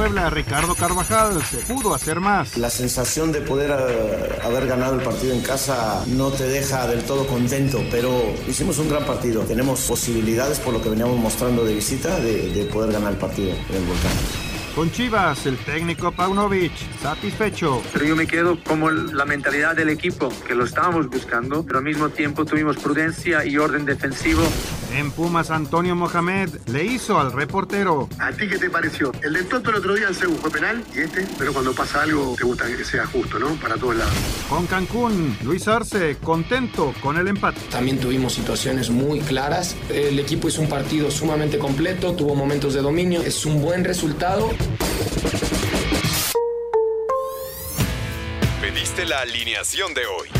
Puebla, Ricardo Carvajal, se pudo hacer más. La sensación de poder eh, haber ganado el partido en casa no te deja del todo contento, pero hicimos un gran partido. Tenemos posibilidades, por lo que veníamos mostrando de visita, de, de poder ganar el partido en el Volcán. Con Chivas, el técnico Paunovic, satisfecho. Pero yo me quedo como la mentalidad del equipo, que lo estábamos buscando, pero al mismo tiempo tuvimos prudencia y orden defensivo. En Pumas, Antonio Mohamed le hizo al reportero. ¿A ti qué te pareció? El de Toto el otro día en Seúl fue penal y este, pero cuando pasa algo te gusta que sea justo, ¿no? Para todos lados. Con Cancún, Luis Arce, contento con el empate. También tuvimos situaciones muy claras. El equipo hizo un partido sumamente completo, tuvo momentos de dominio. Es un buen resultado. Pediste la alineación de hoy.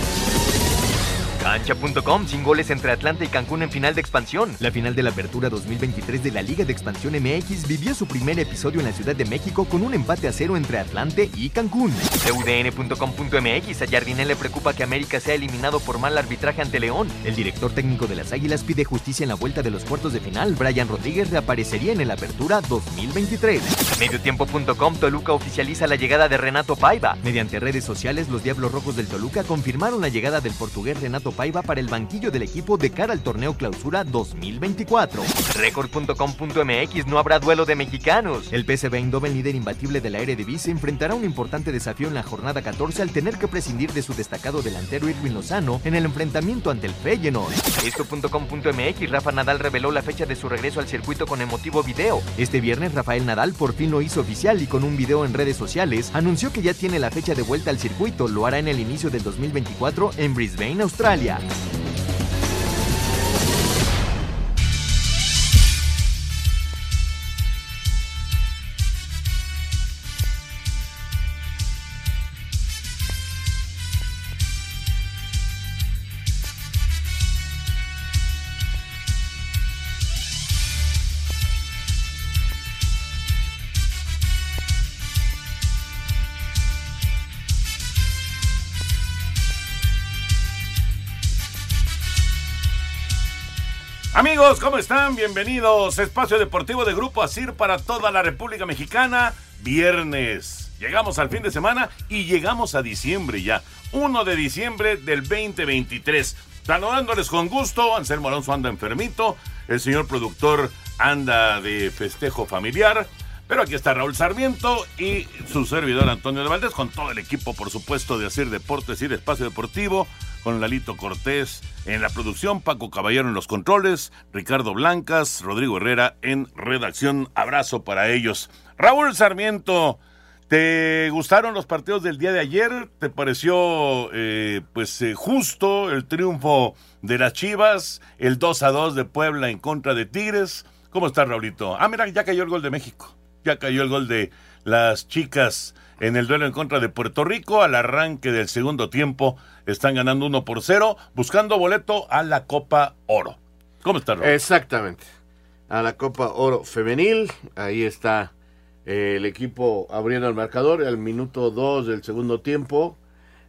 Cancha.com, sin goles entre Atlanta y Cancún en final de expansión. La final de la apertura 2023 de la Liga de Expansión MX vivió su primer episodio en la Ciudad de México con un empate a cero entre Atlante y Cancún. UDN.com.mx, a Jardinel le preocupa que América sea eliminado por mal arbitraje ante León. El director técnico de las Águilas pide justicia en la vuelta de los cuartos de final. Brian Rodríguez reaparecería en el apertura 2023. Mediotiempo.com, Toluca oficializa la llegada de Renato Paiva. Mediante redes sociales, los Diablos Rojos del Toluca confirmaron la llegada del portugués Renato Paiva para el banquillo del equipo de cara al torneo clausura 2024. Record.com.mx no habrá duelo de mexicanos. El PSV Eindhoven, líder imbatible de la Eredivisie, enfrentará un importante desafío en la jornada 14 al tener que prescindir de su destacado delantero Irwin Lozano en el enfrentamiento ante el Feyenoord. Esto.com.mx Rafa Nadal reveló la fecha de su regreso al circuito con emotivo video. Este viernes Rafael Nadal por fin lo hizo oficial y con un video en redes sociales anunció que ya tiene la fecha de vuelta al circuito. Lo hará en el inicio del 2024 en Brisbane, Australia. Italia. Amigos, ¿cómo están? Bienvenidos. Espacio Deportivo de Grupo Asir para toda la República Mexicana. Viernes. Llegamos al fin de semana y llegamos a diciembre ya. 1 de diciembre del 2023. Saludándoles con gusto. Anselmo Alonso anda enfermito. El señor productor anda de festejo familiar. Pero aquí está Raúl Sarmiento y su servidor Antonio de Valdés con todo el equipo, por supuesto, de Asir Deportes y de Espacio Deportivo con Lalito Cortés en la producción, Paco Caballero en los controles, Ricardo Blancas, Rodrigo Herrera en redacción. Abrazo para ellos. Raúl Sarmiento, ¿te gustaron los partidos del día de ayer? ¿Te pareció eh, pues eh, justo el triunfo de las Chivas, el 2 a 2 de Puebla en contra de Tigres? ¿Cómo está Raulito? Ah, mira, ya cayó el gol de México. Ya cayó el gol de las chicas en el duelo en contra de Puerto Rico. Al arranque del segundo tiempo están ganando 1 por 0, buscando boleto a la Copa Oro. ¿Cómo está, Raúl? Exactamente. A la Copa Oro Femenil. Ahí está eh, el equipo abriendo el marcador. Al minuto 2 del segundo tiempo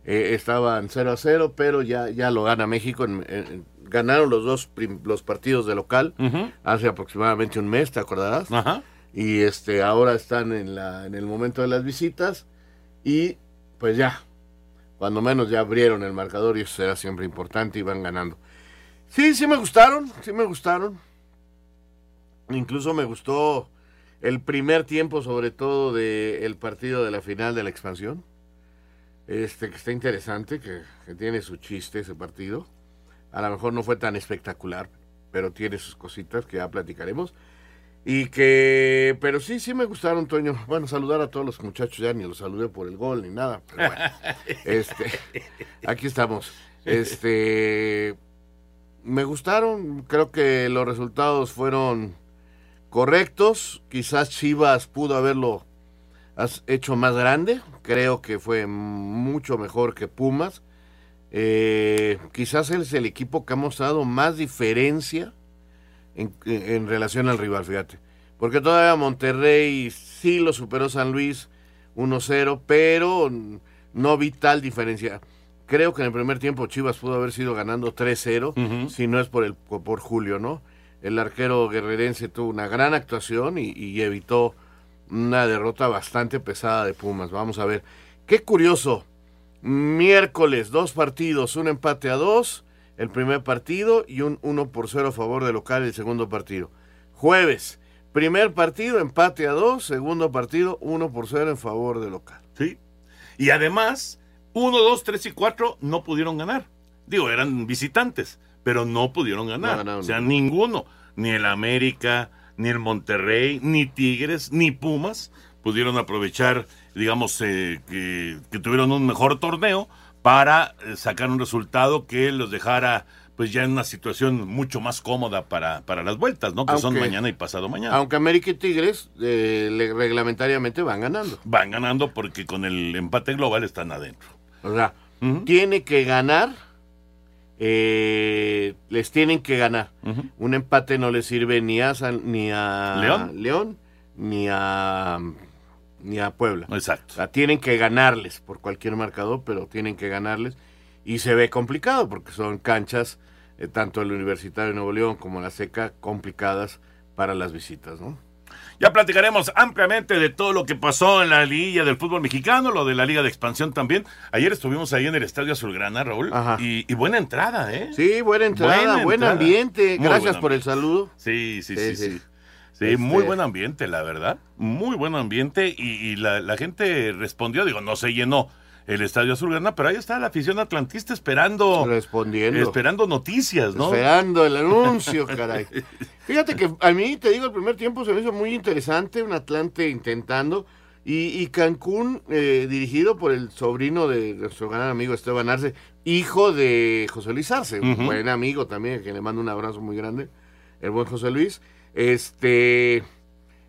eh, estaban 0 a 0, pero ya, ya lo gana México. En, en, ganaron los dos los partidos de local uh -huh. hace aproximadamente un mes, ¿te acordarás? Ajá y este ahora están en la en el momento de las visitas y pues ya cuando menos ya abrieron el marcador y eso será siempre importante y van ganando. Sí sí me gustaron sí me gustaron. Incluso me gustó el primer tiempo sobre todo del el partido de la final de la expansión. Este que está interesante que, que tiene su chiste ese partido. A lo mejor no fue tan espectacular pero tiene sus cositas que ya platicaremos y que, pero sí, sí me gustaron, Toño. Bueno, saludar a todos los muchachos, ya ni los saludé por el gol ni nada. Pero bueno, este, aquí estamos. Este, me gustaron. Creo que los resultados fueron correctos. Quizás Chivas pudo haberlo hecho más grande. Creo que fue mucho mejor que Pumas. Eh, quizás es el equipo que ha mostrado más diferencia en, en, relación al rival, fíjate. Porque todavía Monterrey sí lo superó San Luis 1-0, pero no vi tal diferencia. Creo que en el primer tiempo Chivas pudo haber sido ganando 3-0, si no es por, el, por Julio, ¿no? El arquero guerrerense tuvo una gran actuación y, evitó una derrota bastante pesada de Pumas. Vamos a ver. Qué curioso. Miércoles, dos partidos, un empate a dos, el primer partido y un 1 por 0 a favor de local el segundo partido. Jueves, primer partido, empate a dos, segundo partido, 1 por 0 en favor de local. Sí. Y además, 1, 2, 3 y 4 no pudieron ganar. Digo, eran visitantes, pero no pudieron ganar. o sea, ninguno, ni el América, ni el Monterrey, ni Tigres, ni Pumas pudieron aprovechar, digamos, eh, que, tuvieron un mejor torneo para eh, sacar un resultado que los dejara pues ya en una situación mucho más cómoda para, para las vueltas, ¿no? Que son mañana y pasado mañana. Aunque América y Tigres eh, reglamentariamente van ganando. Van ganando porque con el empate global están adentro. O sea, tiene que ganar, eh, les tienen que ganar. Un empate no le sirve ni a, ni a ¿León? ni a ni a Puebla. Exacto. O sea, tienen que ganarles por cualquier marcador, pero tienen que ganarles. Y se ve complicado porque son canchas, eh, tanto el Universitario de Nuevo León como la Seca, complicadas para las visitas, ¿no? Ya platicaremos ampliamente de todo lo que pasó en la liguilla del fútbol mexicano, lo de la liga de expansión también. Ayer estuvimos ahí en el Estadio Azulgrana, Raúl, y, buena entrada, ¿eh? Sí, buena entrada, buen ambiente. Gracias por el saludo. Sí, sí, sí, sí. sí. Muy este buen ambiente, la verdad. Muy buen ambiente y, la, la, gente respondió, digo, no se llenó el Estadio Azulgrana, pero ahí está la afición atlantista esperando. Respondiendo. Esperando noticias, ¿no? Esperando el anuncio, caray. Fíjate que a mí, te digo, el primer tiempo se me hizo muy interesante, un Atlante intentando. Y, Cancún, eh, dirigido por el sobrino de nuestro gran amigo Esteban Arce, hijo de José Luis Arce, un buen amigo también, que le mando un abrazo muy grande, el buen José Luis. Este,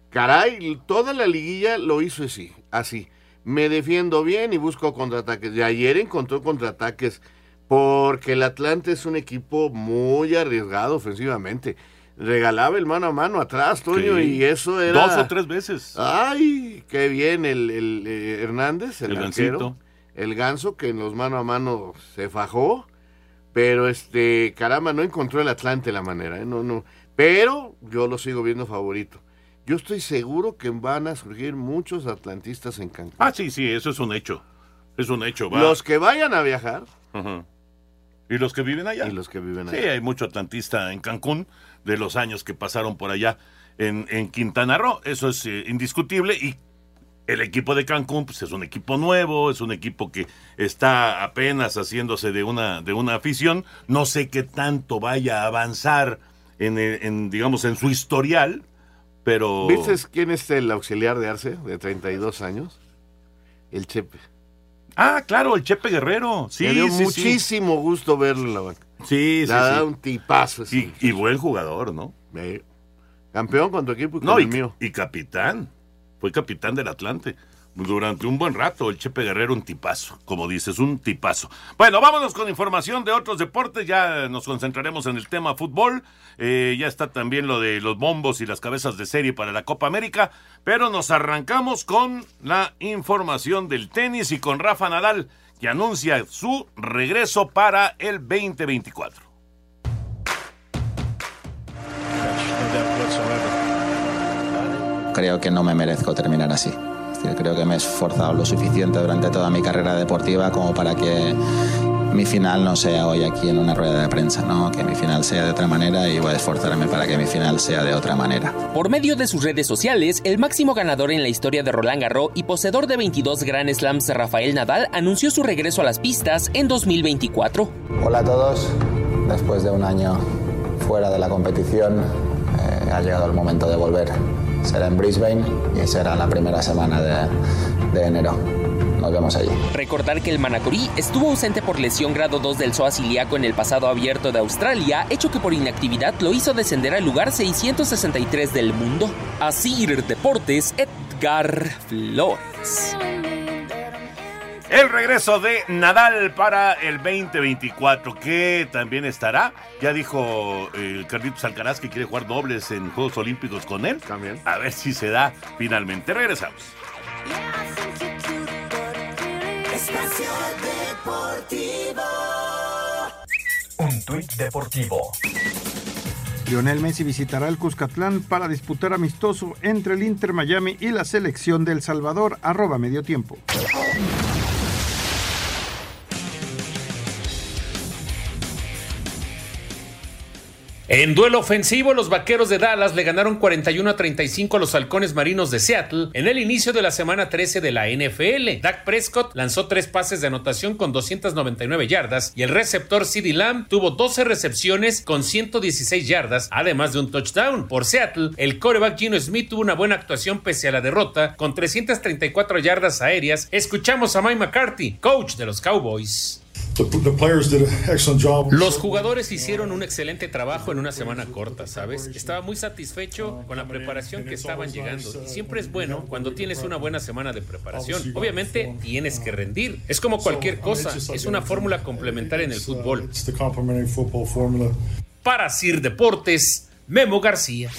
caray, toda la liguilla lo hizo así, así me defiendo bien y busco contraataques. De ayer encontró contraataques porque el Atlante es un equipo muy arriesgado ofensivamente. Regalaba el mano a mano atrás, Toño, y eso era... Dos o tres veces. Ay, qué bien el, el, eh, Hernández, el, el el ganso que en los mano a mano se fajó, pero este, caramba, no encontró el Atlante la manera, ¿eh? no, no, pero yo lo sigo viendo favorito. Yo estoy seguro que van a surgir muchos atlantistas en Cancún. Ah, sí, sí, eso es un hecho. Es un hecho. Los que vayan a viajar. Y los que viven allá. Y los que viven allá. Sí, hay mucho atlantista en Cancún de los años que pasaron por allá en, en Quintana Roo. Eso es eh, indiscutible. Y el equipo de Cancún pues, es un equipo nuevo, es un equipo que está apenas haciéndose de una, de una afición. No sé qué tanto vaya a avanzar en, en digamos, en su historial pero... ¿Viste quién es el auxiliar de Arce, de 32 años? El Chepe. Ah, claro, el Chepe Guerrero. Sí, Me dio muchísimo gusto verlo en la banca. Sí, sí, da un tipazo. Y, buen jugador, ¿no? campeón con tu equipo y con el mío. Y capitán. Fue capitán del Atlante durante un buen rato. El Chepe Guerrero, un tipazo, como dices, un tipazo. Bueno, vámonos con información de otros deportes. Ya nos concentraremos en el tema fútbol. Eh, ya está también lo de los bombos y las cabezas de serie para la Copa América. Pero nos arrancamos con la información del tenis y con Rafa Nadal, que anuncia su regreso para el 2024. Creo que no me merezco terminar así creo que me he esforzado lo suficiente durante toda mi carrera deportiva como para que mi final no sea hoy aquí en una rueda de prensa, ¿no? que mi final sea de otra manera y voy a esforzarme para que mi final sea de otra manera. Por medio de sus redes sociales, el máximo ganador en la historia de Roland Garros y poseedor de 22 Grand Slams, Rafael Nadal, anunció su regreso a las pistas en 2024. Hola a todos, después de un año fuera de la competición, eh, ha llegado el momento de volver será en Brisbane y será la primera semana de, enero. nos vemos allí. Recordar que el Manacorí estuvo ausente por lesión grado 2 del psoas ilíaco en el pasado abierto de Australia, hecho que por inactividad lo hizo descender al lugar 663 del mundo. Así Deportes, Edgar Flores. El regreso de Nadal para el 2024, que también estará. Ya dijo eh, Carlitos Alcaraz que quiere jugar dobles en Juegos Olímpicos con él. También. A ver si se da finalmente. Regresamos. Espacio Deportivo. Un tuit deportivo. Lionel Messi visitará el Cuscatlán para disputar amistoso entre el Inter Miami y la selección del Salvador, arroba medio tiempo. En duelo ofensivo, los vaqueros de Dallas le ganaron 41 a 35 a los halcones marinos de Seattle en el inicio de la semana 13 de la NFL. Dak Prescott lanzó tres pases de anotación con 299 yardas y el receptor CeeDee Lamb tuvo 12 recepciones con 116 yardas, además de un touchdown. Por Seattle, el coreback Gino Smith tuvo una buena actuación pese a la derrota con 334 yardas aéreas. Escuchamos a Mike McCarthy, coach de los Cowboys. Los jugadores hicieron un excelente trabajo en una semana corta, ¿sabes? Estaba muy satisfecho con la preparación que estaban llegando. Y siempre es bueno cuando tienes una buena semana de preparación. Obviamente tienes que rendir. Es como cualquier cosa. Es una fórmula complementaria en el fútbol. Para Sir Deportes, Memo García.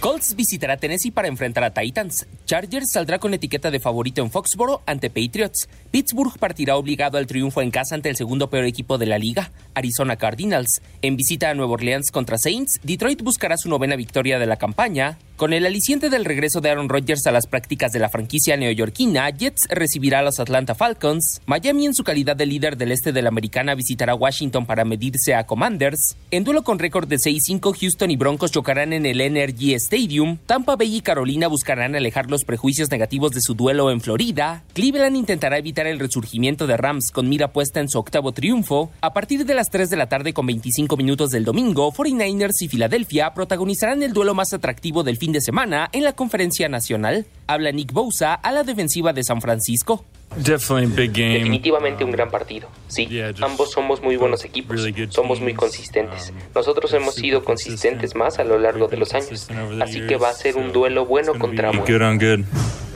Colts visitará Tennessee para enfrentar a Titans. Chargers saldrá con etiqueta de favorito en Foxboro ante Patriots. Pittsburgh partirá obligado al triunfo en casa ante el segundo peor equipo de la liga, Arizona Cardinals. En visita a Nueva Orleans contra Saints, Detroit buscará su novena victoria de la campaña. Con el aliciente del regreso de Aaron Rodgers a las prácticas de la franquicia neoyorquina, Jets recibirá a los Atlanta Falcons. Miami, en su calidad de líder del este de la americana, visitará Washington para medirse a Commanders. En duelo con récord de 6-5, Houston y Broncos chocarán en el Energy Stadium. Tampa Bay y Carolina buscarán alejar los prejuicios negativos de su duelo en Florida. Cleveland intentará evitar el resurgimiento de Rams con mira puesta en su octavo triunfo. A partir de las 3 de la tarde con 25 minutos del domingo, 49ers y Filadelfia protagonizarán el duelo más atractivo del fin de semana en la conferencia nacional. Habla Nick Bosa a la defensiva de San Francisco. Definitivamente un gran partido. Sí, ambos somos muy buenos equipos, somos muy consistentes. Nosotros hemos sido consistentes más a lo largo de los años, así que va a ser un duelo bueno contra bueno.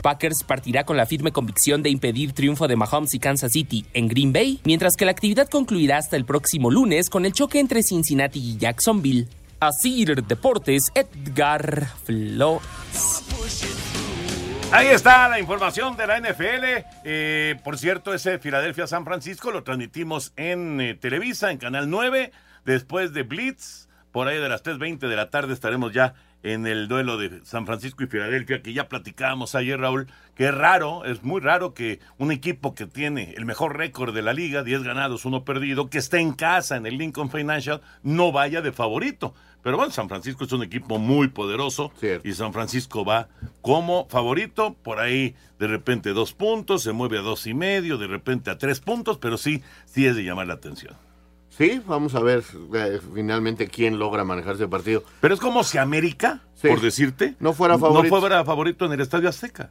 Packers partirá con la firme convicción de impedir triunfo de Mahomes y Kansas City en Green Bay, mientras que la actividad concluirá hasta el próximo lunes con el choque entre Cincinnati y Jacksonville. Así Deportes, Edgar Flores. Ahí está la información de la NFL. Eh, por cierto, ese Filadelfia-San Francisco lo transmitimos en eh, Televisa, en Canal 9, después de Blitz. Por ahí de las 3.20 de la tarde estaremos ya en el duelo de San Francisco y Filadelfia, que ya platicábamos ayer, Raúl, que es raro, es muy raro que un equipo que tiene el mejor récord de la liga, 10 ganados, uno perdido, que esté en casa en el Lincoln Financial, no vaya de favorito. Pero bueno, San Francisco es un equipo muy poderoso y San Francisco va como favorito, por ahí de repente dos puntos, se mueve a dos y medio, de repente a tres puntos, pero sí, sí es de llamar la atención. Sí, vamos a ver eh, finalmente quién logra manejar ese partido. Pero es como si América, por decirte, no fuera favorito. No fuera favorito en el Estadio Azteca.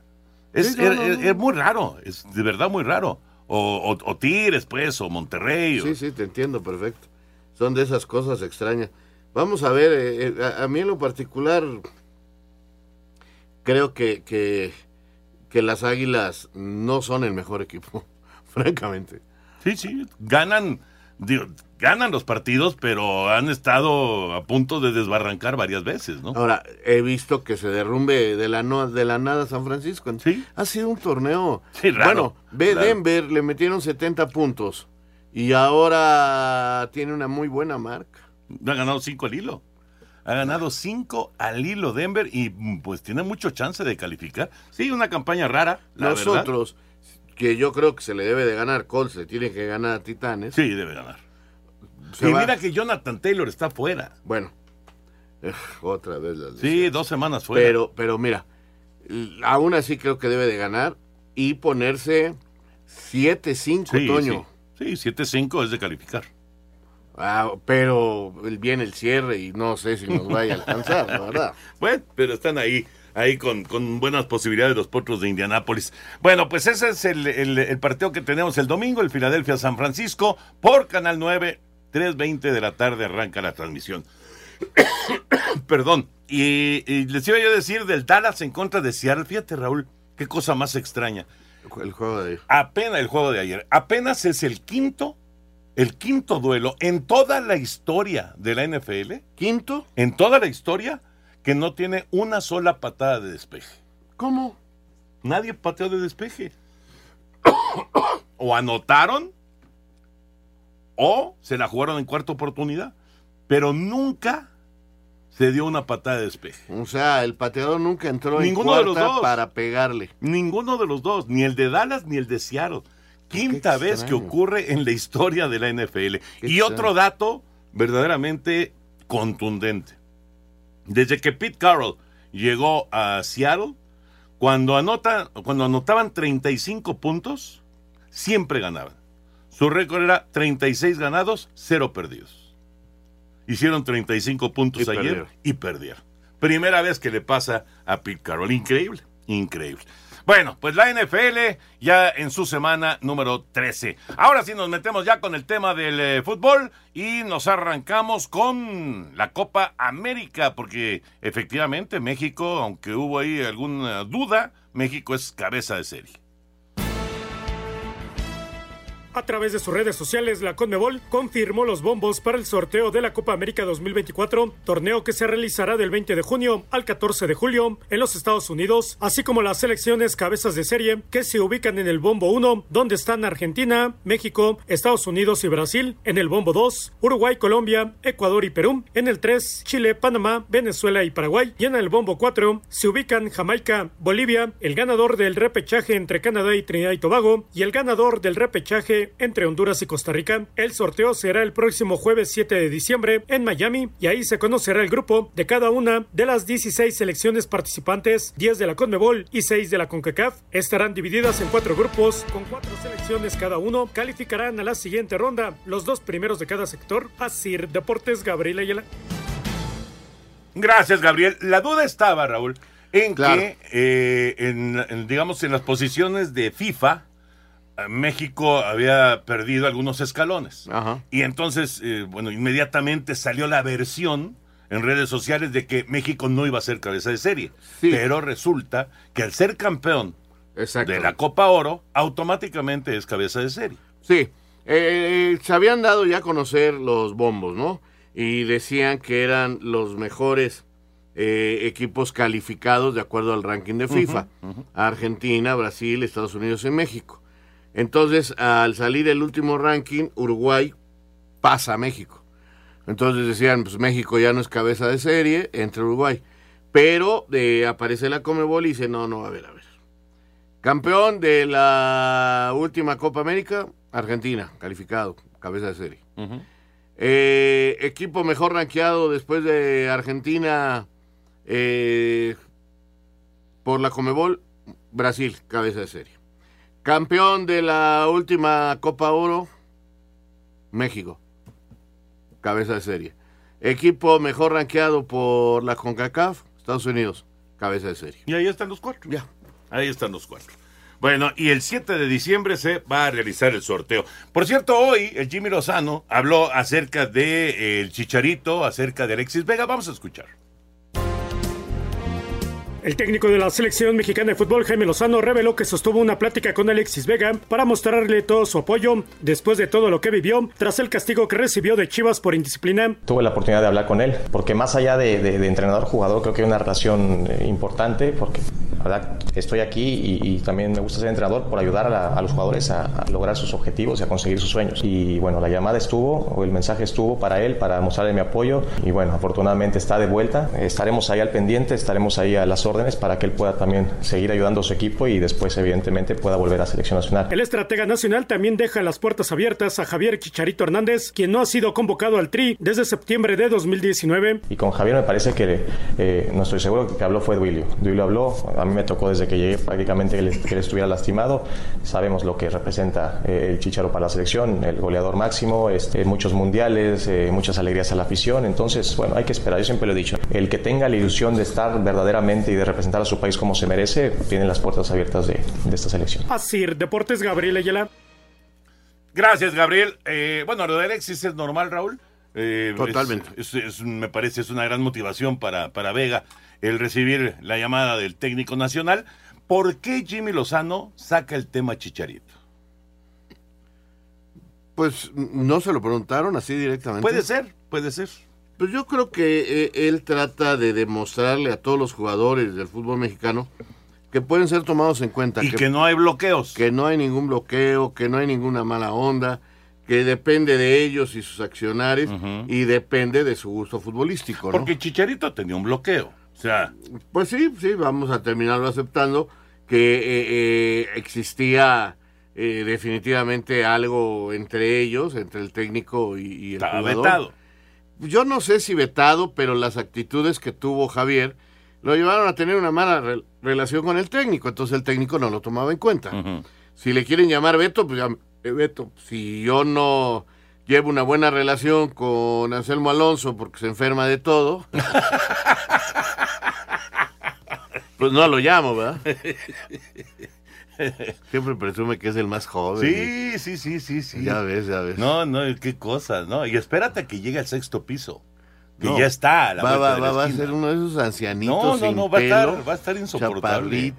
Es, es, muy raro, es de verdad muy raro. O, o, Tigres, pues, o Monterrey. Sí, sí, te entiendo perfecto. Son de esas cosas extrañas. Vamos a ver, eh, eh, a, mí en lo particular, creo que, que, que las Águilas no son el mejor equipo, francamente. Sí, sí, ganan ganan los partidos, pero han estado a punto de desbarrancar varias veces, ¿no? Ahora, he visto que se derrumbe de la, no, de la nada San Francisco. Sí. Ha sido un torneo. Sí, raro, bueno, ve Denver, le metieron 70 puntos y ahora tiene una muy buena marca. Ha ganado 5 al hilo. Ha ganado 5 al hilo Denver y pues tiene mucho chance de calificar. Sí, una campaña rara. Nosotros, que yo creo que se le debe de ganar Colts, se tiene que ganar a Titanes. Sí, debe ganar. Y mira que Jonathan Taylor está fuera. Bueno, eh, otra vez la Sí, dos semanas fuera. Pero, pero mira, aún así creo que debe de ganar y ponerse 7-5, Toño. Sí, sí 7-5 es de calificar. Ah, pero viene el cierre y no sé si nos vaya a alcanzar, la verdad. bueno, pero están ahí ahí con, con buenas posibilidades los potros de Indianápolis. Bueno, pues ese es el, el partido que tenemos el domingo, el Filadelfia San Francisco, por Canal 9, 3.20 de la tarde arranca la transmisión. Perdón. Y, les iba yo a decir del Dallas en contra de Seattle. Fíjate, Raúl, qué cosa más extraña. El juego de ayer. Apenas el juego de ayer. Apenas es el quinto, el quinto duelo en toda la historia de la NFL. ¿Quinto? En toda la historia que no tiene una sola patada de despeje. ¿Cómo? Nadie pateó de despeje. o anotaron o se la jugaron en cuarta oportunidad. Pero nunca se dio una patada de despeje. O sea, el pateador nunca entró Ninguno en cuarta para pegarle. Ninguno de los dos, ni el de Dallas ni el de Seattle. Quinta vez que ocurre en la historia de la NFL. y otro dato verdaderamente contundente. Desde que Pete Carroll llegó a Seattle, cuando, anota, cuando anotaban 35 puntos, siempre ganaban. Su récord era 36 ganados, 0 perdidos. Hicieron 35 puntos ayer y perdieron. Primera vez que le pasa a Pete Carroll. Increíble, increíble. Bueno, pues la NFL ya en su semana número 13. Ahora sí nos metemos ya con el tema del eh, fútbol y nos arrancamos con la Copa América, porque efectivamente México, aunque hubo ahí alguna duda, México es cabeza de serie. A través de sus redes sociales, la Conmebol confirmó los bombos para el sorteo de la Copa América 2024, torneo que se realizará del 20 de junio al 14 de julio en los Estados Unidos, así como las selecciones cabezas de serie que se ubican en el bombo 1, donde están Argentina, México, Estados Unidos y Brasil, en el bombo 2, Uruguay, Colombia, Ecuador y Perú, en el 3, Chile, Panamá, Venezuela y Paraguay, y en el bombo 4 se ubican Jamaica, Bolivia, el ganador del repechaje entre Canadá y Trinidad y Tobago, y el ganador del repechaje entre Honduras y Costa Rica. El sorteo será el próximo jueves 7 de diciembre en Miami y ahí se conocerá el grupo de cada una de las 16 selecciones participantes, 10 de la CONMEBOL y 6 de la CONCACAF. Estarán divididas en cuatro grupos con cuatro selecciones cada uno. Calificarán a la siguiente ronda los dos primeros de cada sector. Asir Deportes Gabriel Ayala. Gracias, Gabriel. La duda estaba, Raúl, en que, eh, en, digamos, en las posiciones de FIFA, México había perdido algunos escalones. Y entonces, eh, bueno, inmediatamente salió la versión en redes sociales de que México no iba a ser cabeza de serie. Pero resulta que al ser campeón de la Copa Oro, automáticamente es cabeza de serie. Sí, eh, eh, se habían dado ya a conocer los bombos, ¿no? Y decían que eran los mejores equipos calificados de acuerdo al ranking de FIFA. Argentina, Brasil, Estados Unidos y México. Entonces, al salir el último ranking, Uruguay pasa a México. Entonces decían, pues México ya no es cabeza de serie entre Uruguay. Pero de, aparece la Comebol y dice, no, no, a ver, a ver. Campeón de la última Copa América, Argentina, calificado, cabeza de serie. Eh, equipo mejor rankeado después de Argentina eh, por la Comebol, Brasil, cabeza de serie. Campeón de la última Copa Oro, México. Cabeza de serie. Equipo mejor rankeado por la CONCACAF, Estados Unidos. Cabeza de serie. Y ahí están los cuatro. Ya. Ahí están los cuatro. Bueno, y el 7 de diciembre se va a realizar el sorteo. Por cierto, hoy el Jimmy Lozano habló acerca de eh, el Chicharito, acerca de Alexis Vega. Vamos a escuchar. El técnico de la selección mexicana de fútbol, Jaime Lozano, reveló que sostuvo una plática con Alexis Vega para mostrarle todo su apoyo después de todo lo que vivió tras el castigo que recibió de Chivas por indisciplina. Tuve la oportunidad de hablar con él, porque más allá de, entrenador-jugador, creo que hay una relación eh, importante, porque la verdad estoy aquí y, también me gusta ser entrenador por ayudar a, los jugadores a, lograr sus objetivos y a conseguir sus sueños. Y bueno, la llamada estuvo, o el mensaje estuvo para él, para mostrarle mi apoyo, y bueno, afortunadamente está de vuelta. Estaremos ahí al pendiente, estaremos ahí a las órdenes para que él pueda también seguir ayudando a su equipo y después evidentemente pueda volver a selección nacional. El estratega nacional también deja las puertas abiertas a Javier Chicharito Hernández, quien no ha sido convocado al Tri desde septiembre de 2019. Y con Javier me parece que eh, no estoy seguro que habló fue Duilio. Duilio habló, a mí mí me tocó desde que llegué prácticamente que él, que él estuviera lastimado. Sabemos lo que representa eh, el Chicharo para la selección, el goleador máximo, este, muchos mundiales, eh, muchas alegrías a la afición. Entonces, bueno, hay que esperar. Yo siempre lo he dicho. El que tenga la ilusión de estar verdaderamente y de representar a su país como se merece, tiene las puertas abiertas de, de esta selección. Así, Deportes Gabriel Ayala. Gracias, Gabriel. Eh, bueno, lo de Alexis es normal, Raúl. Eh, Totalmente. es- es- es- me parece es una gran motivación para, para Vega el recibir la llamada del técnico nacional. ¿Por qué Jimmy Lozano saca el tema Chicharito? Pues no se lo preguntaron así directamente. Puede ser, puede ser. Pues yo creo que eh, él trata de demostrarle a todos los jugadores del fútbol mexicano que pueden ser tomados en cuenta. Y que no hay bloqueos. Que no hay ningún bloqueo, que no hay ninguna mala onda, que depende de ellos y sus accionarios y depende de su gusto futbolístico, ¿no? Porque Chicharito tenía un bloqueo. O sea, Pues sí, sí, vamos a terminarlo aceptando que eh, eh, existía eh, definitivamente algo entre ellos, entre el técnico y, y el Estaba jugador. vetado. Yo no sé si vetado, pero las actitudes que tuvo Javier lo llevaron a tener una mala re- relación con el técnico, entonces el técnico no lo tomaba en cuenta. Si le quieren llamar veto, pues ya, veto. Si yo no llevo una buena relación con Anselmo Alonso porque se enferma de todo, pues no lo llamo, ¿verdad? Siempre presume que es el más joven. sí, sí, sí, sí, sí. Ya ves, ya ves. No, no, qué cosas, ¿no? Y espérate que llegue al sexto piso. Que No. ya está a la va, va, de la va, a ser uno de esos ancianitos No, no, sin no, va a estar- pelo, va a estar insoportable.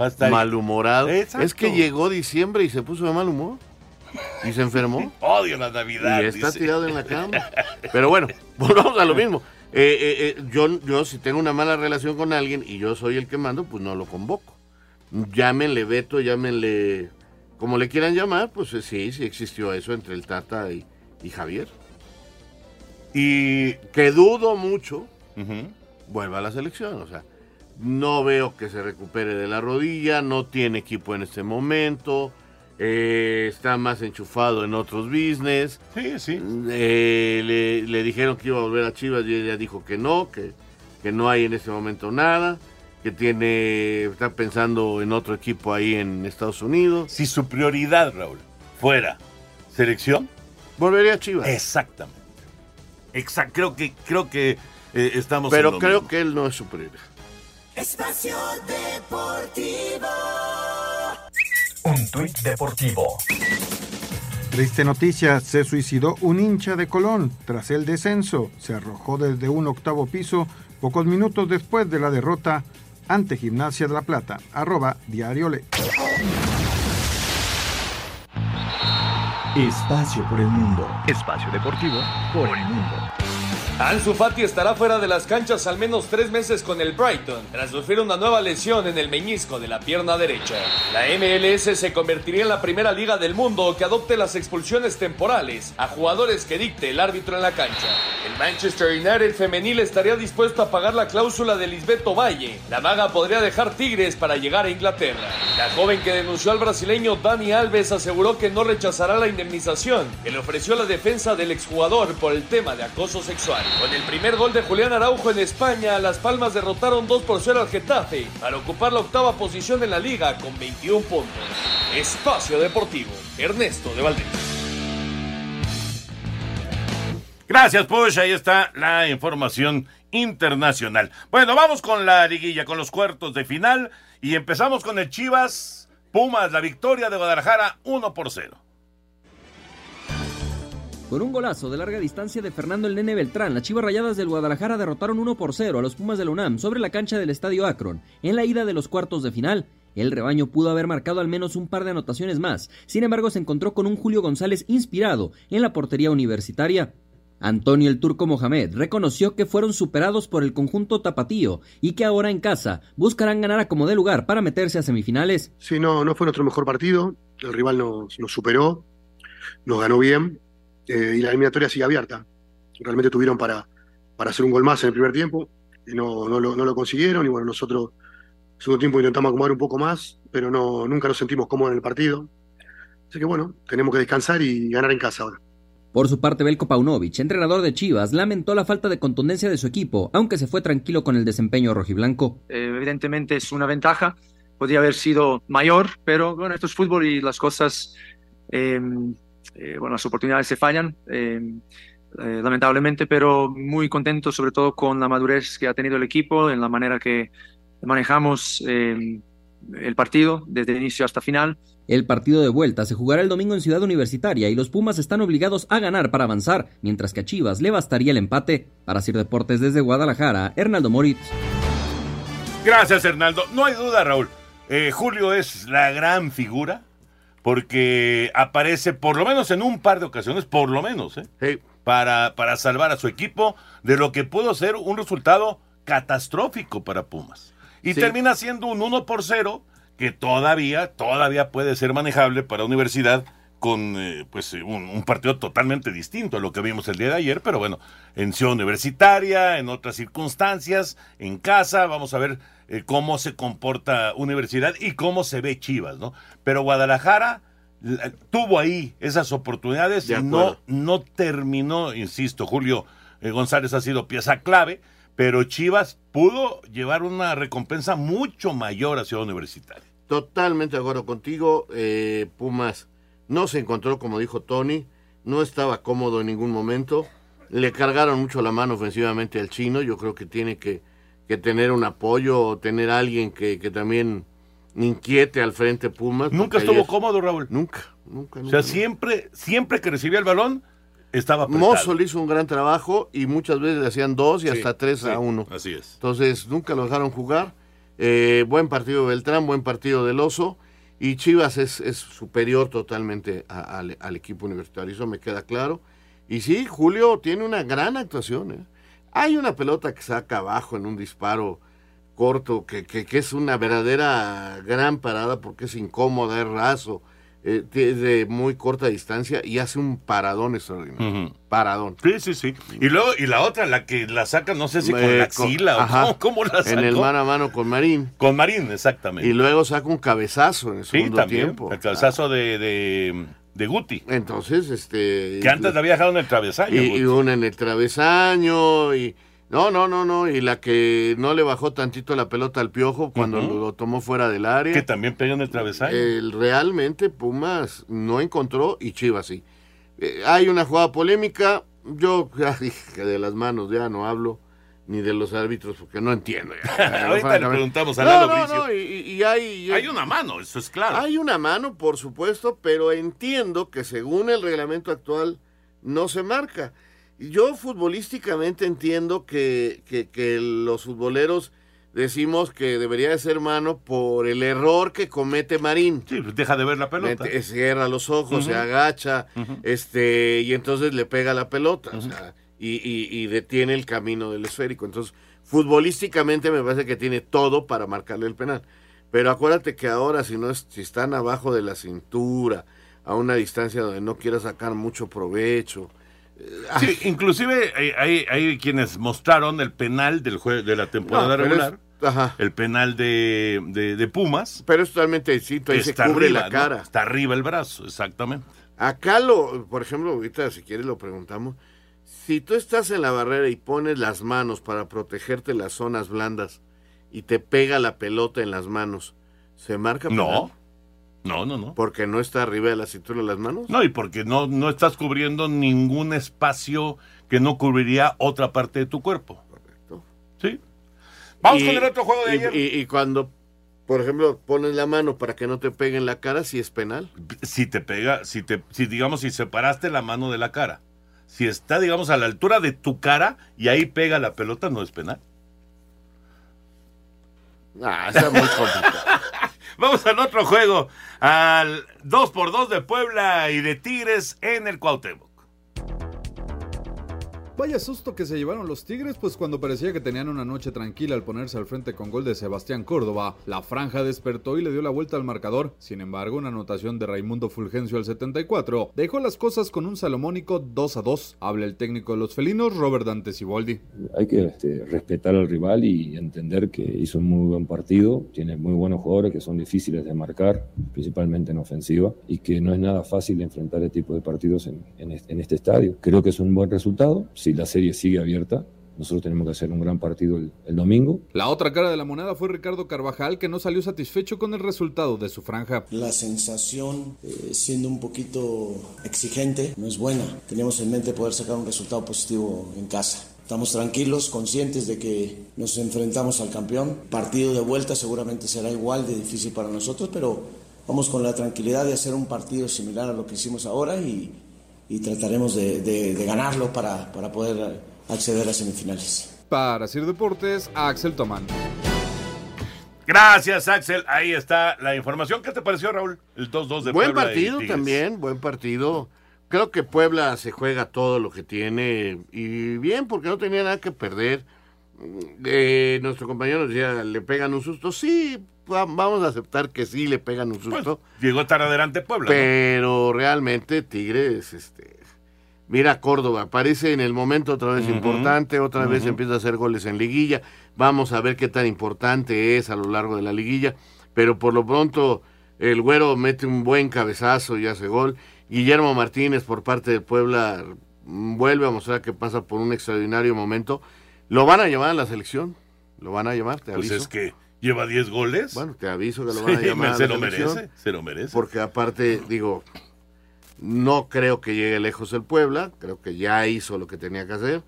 Va a estar- malhumorado. Exacto. Es que llegó diciembre y se puso de mal humor y se enfermó Odio la Navidad. y está dice. tirado en la cama. Pero bueno, volvamos a lo mismo. Eh, eh, eh, yo, yo si tengo una mala relación con alguien y yo soy el que mando, pues no lo convoco. Llámenle Beto, llámenle como le quieran llamar, pues eh, sí, sí existió eso entre el Tata y, y Javier. Y que dudo mucho vuelva a la selección. O sea, no veo que se recupere de la rodilla, no tiene equipo en este momento, eh, está más enchufado en otros business. Sí, sí. Eh, le, le dijeron que iba a volver a Chivas y ella dijo que no, que, que no hay en este momento nada, que tiene está pensando en otro equipo ahí en Estados Unidos. Si su prioridad, Raúl, fuera selección, volvería a Chivas. Exactamente. Exacto. Creo que, creo que eh, estamos. Pero en lo creo mismo. que él no es su prioridad. Espacio Deportivo. Un tuit deportivo. Triste noticia, se suicidó un hincha de Colón tras el descenso. Se arrojó desde un octavo piso pocos minutos después de la derrota ante Gimnasia de la Plata. Arroba Diario Le. Espacio por el mundo. Espacio deportivo por el mundo. Ansu Fati estará fuera de las canchas al menos tres meses con el Brighton, tras sufrir una nueva lesión en el meñisco de la pierna derecha. La MLS se convertiría en la primera liga del mundo que adopte las expulsiones temporales a jugadores que dicte el árbitro en la cancha. El Manchester United femenil estaría dispuesto a pagar la cláusula de Lisbeto Valle. La maga podría dejar Tigres para llegar a Inglaterra. La joven que denunció al brasileño Dani Alves aseguró que no rechazará la indemnización que le ofreció la defensa del exjugador por el tema de acoso sexual. Con el primer gol de Julián Araujo en España, Las Palmas derrotaron 2 por 0 al Getafe para ocupar la octava posición en la liga con 21 puntos. Espacio Deportivo, Ernesto de Valdés. Gracias, Push. Ahí está la información internacional. Bueno, vamos con la liguilla, con los cuartos de final. Y empezamos con el Chivas Pumas, la victoria de Guadalajara 1 por 0. Con un golazo de larga distancia de Fernando el Nene Beltrán, las Chivas Rayadas del Guadalajara derrotaron 1 por 0 a los Pumas de la UNAM sobre la cancha del Estadio Akron en la ida de los cuartos de final. El rebaño pudo haber marcado al menos un par de anotaciones más, sin embargo se encontró con un Julio González inspirado en la portería universitaria. Antonio el Turco Mohamed reconoció que fueron superados por el conjunto tapatío y que ahora en casa buscarán ganar a como de lugar para meterse a semifinales. Sí, no, no fue nuestro mejor partido. El rival nos, nos superó, nos ganó bien eh, y la eliminatoria sigue abierta. Realmente tuvieron para, para hacer un gol más en el primer tiempo y no, no, lo, no lo consiguieron. Y bueno, nosotros en el segundo tiempo intentamos acomodar un poco más, pero no, nunca nos sentimos cómodos en el partido. Así que bueno, tenemos que descansar y ganar en casa ahora. Por su parte, Belko Paunovic, entrenador de Chivas, lamentó la falta de contundencia de su equipo, aunque se fue tranquilo con el desempeño rojiblanco. Eh, evidentemente es una ventaja, podría haber sido mayor, pero bueno, esto es fútbol y las cosas, eh, eh, bueno, las oportunidades se fallan, lamentablemente, pero muy contento sobre todo con la madurez que ha tenido el equipo, en la manera que manejamos el partido desde inicio hasta final. El partido de vuelta se jugará el domingo en Ciudad Universitaria y los Pumas están obligados a ganar para avanzar, mientras que a Chivas le bastaría el empate. Para Sir Deportes desde Guadalajara, Hernaldo Moritz. Gracias, Hernaldo. No hay duda, Raúl. Eh, Julio es la gran figura porque aparece por lo menos en un par de ocasiones, por lo menos, ¿eh? para, para salvar a su equipo de lo que pudo ser un resultado catastrófico para Pumas. Y termina siendo un 1 por 0 que todavía, todavía puede ser manejable para Universidad con eh, pues un, partido totalmente distinto a lo que vimos el día de ayer, pero bueno, en Ciudad Universitaria, en otras circunstancias, en casa, vamos a ver eh, cómo se comporta Universidad y cómo se ve Chivas, ¿no? Pero Guadalajara tuvo ahí esas oportunidades y no, no terminó, insisto, Julio eh, González ha sido pieza clave, pero Chivas pudo llevar una recompensa mucho mayor a Ciudad Universitaria. Totalmente de acuerdo contigo. Eh, Pumas no se encontró, como dijo Tony, no estaba cómodo en ningún momento. Le cargaron mucho la mano ofensivamente al chino. Yo creo que tiene que, tener un apoyo, tener alguien que, también inquiete al frente Pumas. Nunca estuvo cómodo, Raúl. Nunca, nunca, nunca. O sea, siempre, siempre que recibía el balón, estaba Mozo le hizo un gran trabajo y muchas veces le hacían dos y hasta tres a uno. Así es. Entonces nunca lo dejaron jugar. Eh, buen partido de Beltrán, buen partido del Oso. Y Chivas es, superior totalmente al, equipo universitario, eso me queda claro. Y sí, Julio tiene una gran actuación. ¿eh? Hay una pelota que saca abajo en un disparo corto, que, que, que es una verdadera gran parada porque es incómoda, es raso eh, de muy corta distancia y hace un paradón extraordinario. Paradón. Sí, sí, sí. Y luego, y la otra, la que la saca, no sé si con la axila o cómo, la En el mano a mano con Marín. Con Marín, exactamente. Y luego saca un cabezazo en el segundo tiempo. El cabezazo de, de, Guti. Entonces, este. Que antes había dejado en el travesaño. Y, y una en el travesaño y no, no, no, no. Y la que no le bajó tantito la pelota al piojo cuando lo, tomó fuera del área. Que también pegó en el travesaño. realmente Pumas no encontró y Chivas sí. Eh, hay una jugada polémica. Yo de las manos ya no hablo ni de los árbitros porque no entiendo. Ahorita le preguntamos a no, no, no, y, hay, hay una mano, eso es claro. Hay una mano, por supuesto, pero entiendo que según el reglamento actual no se marca. Yo futbolísticamente entiendo que, que, los futboleros decimos que debería de ser mano por el error que comete Marín. Sí, pues deja de ver la pelota. Cierra los ojos, se agacha, este, y entonces le pega la pelota, y, y, detiene el camino del esférico. Entonces, futbolísticamente me parece que tiene todo para marcarle el penal. Pero acuérdate que ahora, si no si están abajo de la cintura, a una distancia donde no quiera sacar mucho provecho, Sí, inclusive hay, hay, quienes mostraron el penal del de la temporada regular. El penal de, Pumas. Pero es totalmente distinto, ahí se cubre la cara. Está arriba el brazo, exactamente. Acá lo, por ejemplo, ahorita si quieres lo preguntamos. Si tú estás en la barrera y pones las manos para protegerte las zonas blandas y te pega la pelota en las manos, ¿se marca penal? No. No, no, no. ¿Porque no está arriba de la cintura de las manos? No, y porque no, no estás cubriendo ningún espacio que no cubriría otra parte de tu cuerpo. Correcto. Sí. Vamos con el otro juego de ayer. Y, cuando, por ejemplo, pones la mano para que no te pegue en la cara, si es penal. Si te pega, si te, si digamos, si separaste la mano de la cara. Si está, digamos, a la altura de tu cara y ahí pega la pelota, no es penal. Ah, está muy complicado. Vamos al otro juego, al 2x2 de Puebla y de Tigres en el Cuauhtémoc. Vaya susto que se llevaron los Tigres, pues cuando parecía que tenían una noche tranquila al ponerse al frente con gol de Sebastián Córdoba, la franja despertó y le dio la vuelta al marcador. Sin embargo, una anotación de Raimundo Fulgencio al 74 dejó las cosas con un salomónico 2 a 2. Habla el técnico de los felinos, Robert Dante Siboldi. Hay que este, respetar al rival y entender que hizo un muy buen partido, tiene muy buenos jugadores que son difíciles de marcar, principalmente en ofensiva, y que no es nada fácil enfrentar este tipo de partidos en, en este estadio. Creo que es un buen resultado si la serie sigue abierta, nosotros tenemos que hacer un gran partido el, domingo. La otra cara de la moneda fue Ricardo Carvajal, que no salió satisfecho con el resultado de su franja. La sensación, eh, siendo un poquito exigente, no es buena. Teníamos en mente poder sacar un resultado positivo en casa. Estamos tranquilos, conscientes de que nos enfrentamos al campeón. Partido de vuelta seguramente será igual de difícil para nosotros, pero vamos con la tranquilidad de hacer un partido similar a lo que hicimos ahora y, y trataremos de, ganarlo para, para, poder acceder a semifinales. Para Sir Deportes, Axel Tomán. Gracias, Axel. Ahí está la información. ¿Qué te pareció, Raúl? El 2-2 de buen partido también, buen partido. Creo que Puebla se juega todo lo que tiene y bien, porque no tenía nada que perder. Eh, nuestro compañero decía, ¿le pegan un susto? Sí, vamos a aceptar que sí le pegan un susto. Pues, llegó estar adelante Puebla. Pero realmente Tigres, este, mira Córdoba, aparece en el momento otra vez importante, otra vez empieza a hacer goles en liguilla. Vamos a ver qué tan importante es a lo largo de la liguilla. Pero por lo pronto el güero mete un buen cabezazo y hace gol. Guillermo Martínez por parte de Puebla vuelve a mostrar que pasa por un extraordinario momento. Lo van a llamar a la selección. Lo van a llamar, te pues es que lleva 10 goles. Bueno, te aviso que lo van a llamar. se lo merece, se lo merece. Porque aparte, digo, no creo que llegue lejos el Puebla, creo que ya hizo lo que tenía que hacer.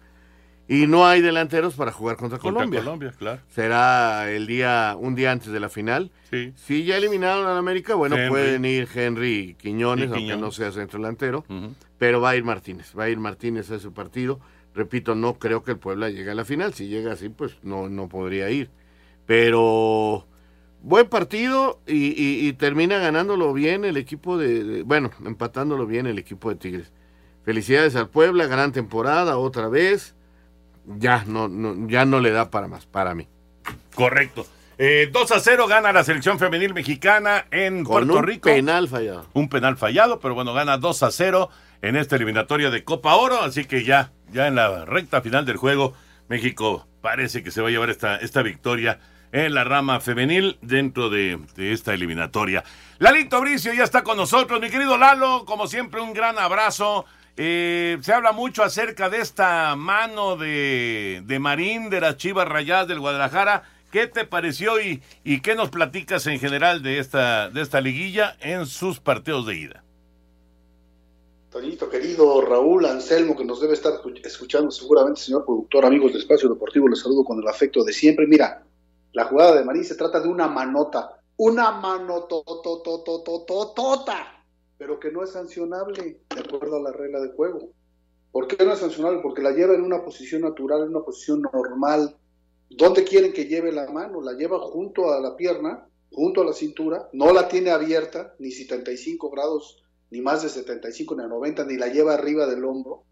Y no hay delanteros para jugar contra, contra Colombia. Colombia, claro. Será el día, un día antes de la final. Sí. Si ya eliminaron a América, bueno, pueden ir Henry y Quiñones, aunque no sea centro delantero. Pero va a ir Martínez, va a ir Martínez a ese partido. Repito, no creo que el Puebla llegue a la final. Si llega así, pues no, no podría ir. Pero buen partido y, termina ganándolo bien el equipo de, bueno, empatándolo bien el equipo de Tigres. Felicidades al Puebla, gran temporada otra vez. Ya no, no ya no le da para más, para mí. Correcto. Eh, 2 a 0 gana la selección femenil mexicana en Puerto un Rico. penal fallado. Un penal fallado, pero bueno, gana 2 a 0 en esta eliminatoria de Copa Oro. Así que ya, ya en la recta final del juego, México parece que se va a llevar esta, esta victoria en la rama femenil dentro de, esta eliminatoria. Lalito Bricio ya está con nosotros, mi querido Lalo, como siempre un gran abrazo. Eh, se habla mucho acerca de esta mano de, de Marín de las Chivas Rayadas del Guadalajara. ¿Qué te pareció y, y qué nos platicas en general de esta, de esta liguilla en sus partidos de ida? Toñito querido, Raúl Anselmo, que nos debe estar escuchando seguramente, señor productor, amigos de Espacio Deportivo, les saludo con el afecto de siempre. Mira, la jugada de Marín se trata de una manota, una manotototototota, pero que no es sancionable de acuerdo a la regla de juego. ¿Por qué no es sancionable? Porque la lleva en una posición natural, en una posición normal. ¿Dónde quieren que lleve la mano? La lleva junto a la pierna, junto a la cintura, no la tiene abierta, ni 75 grados, ni más de 75, ni a 90, ni la lleva arriba del hombro.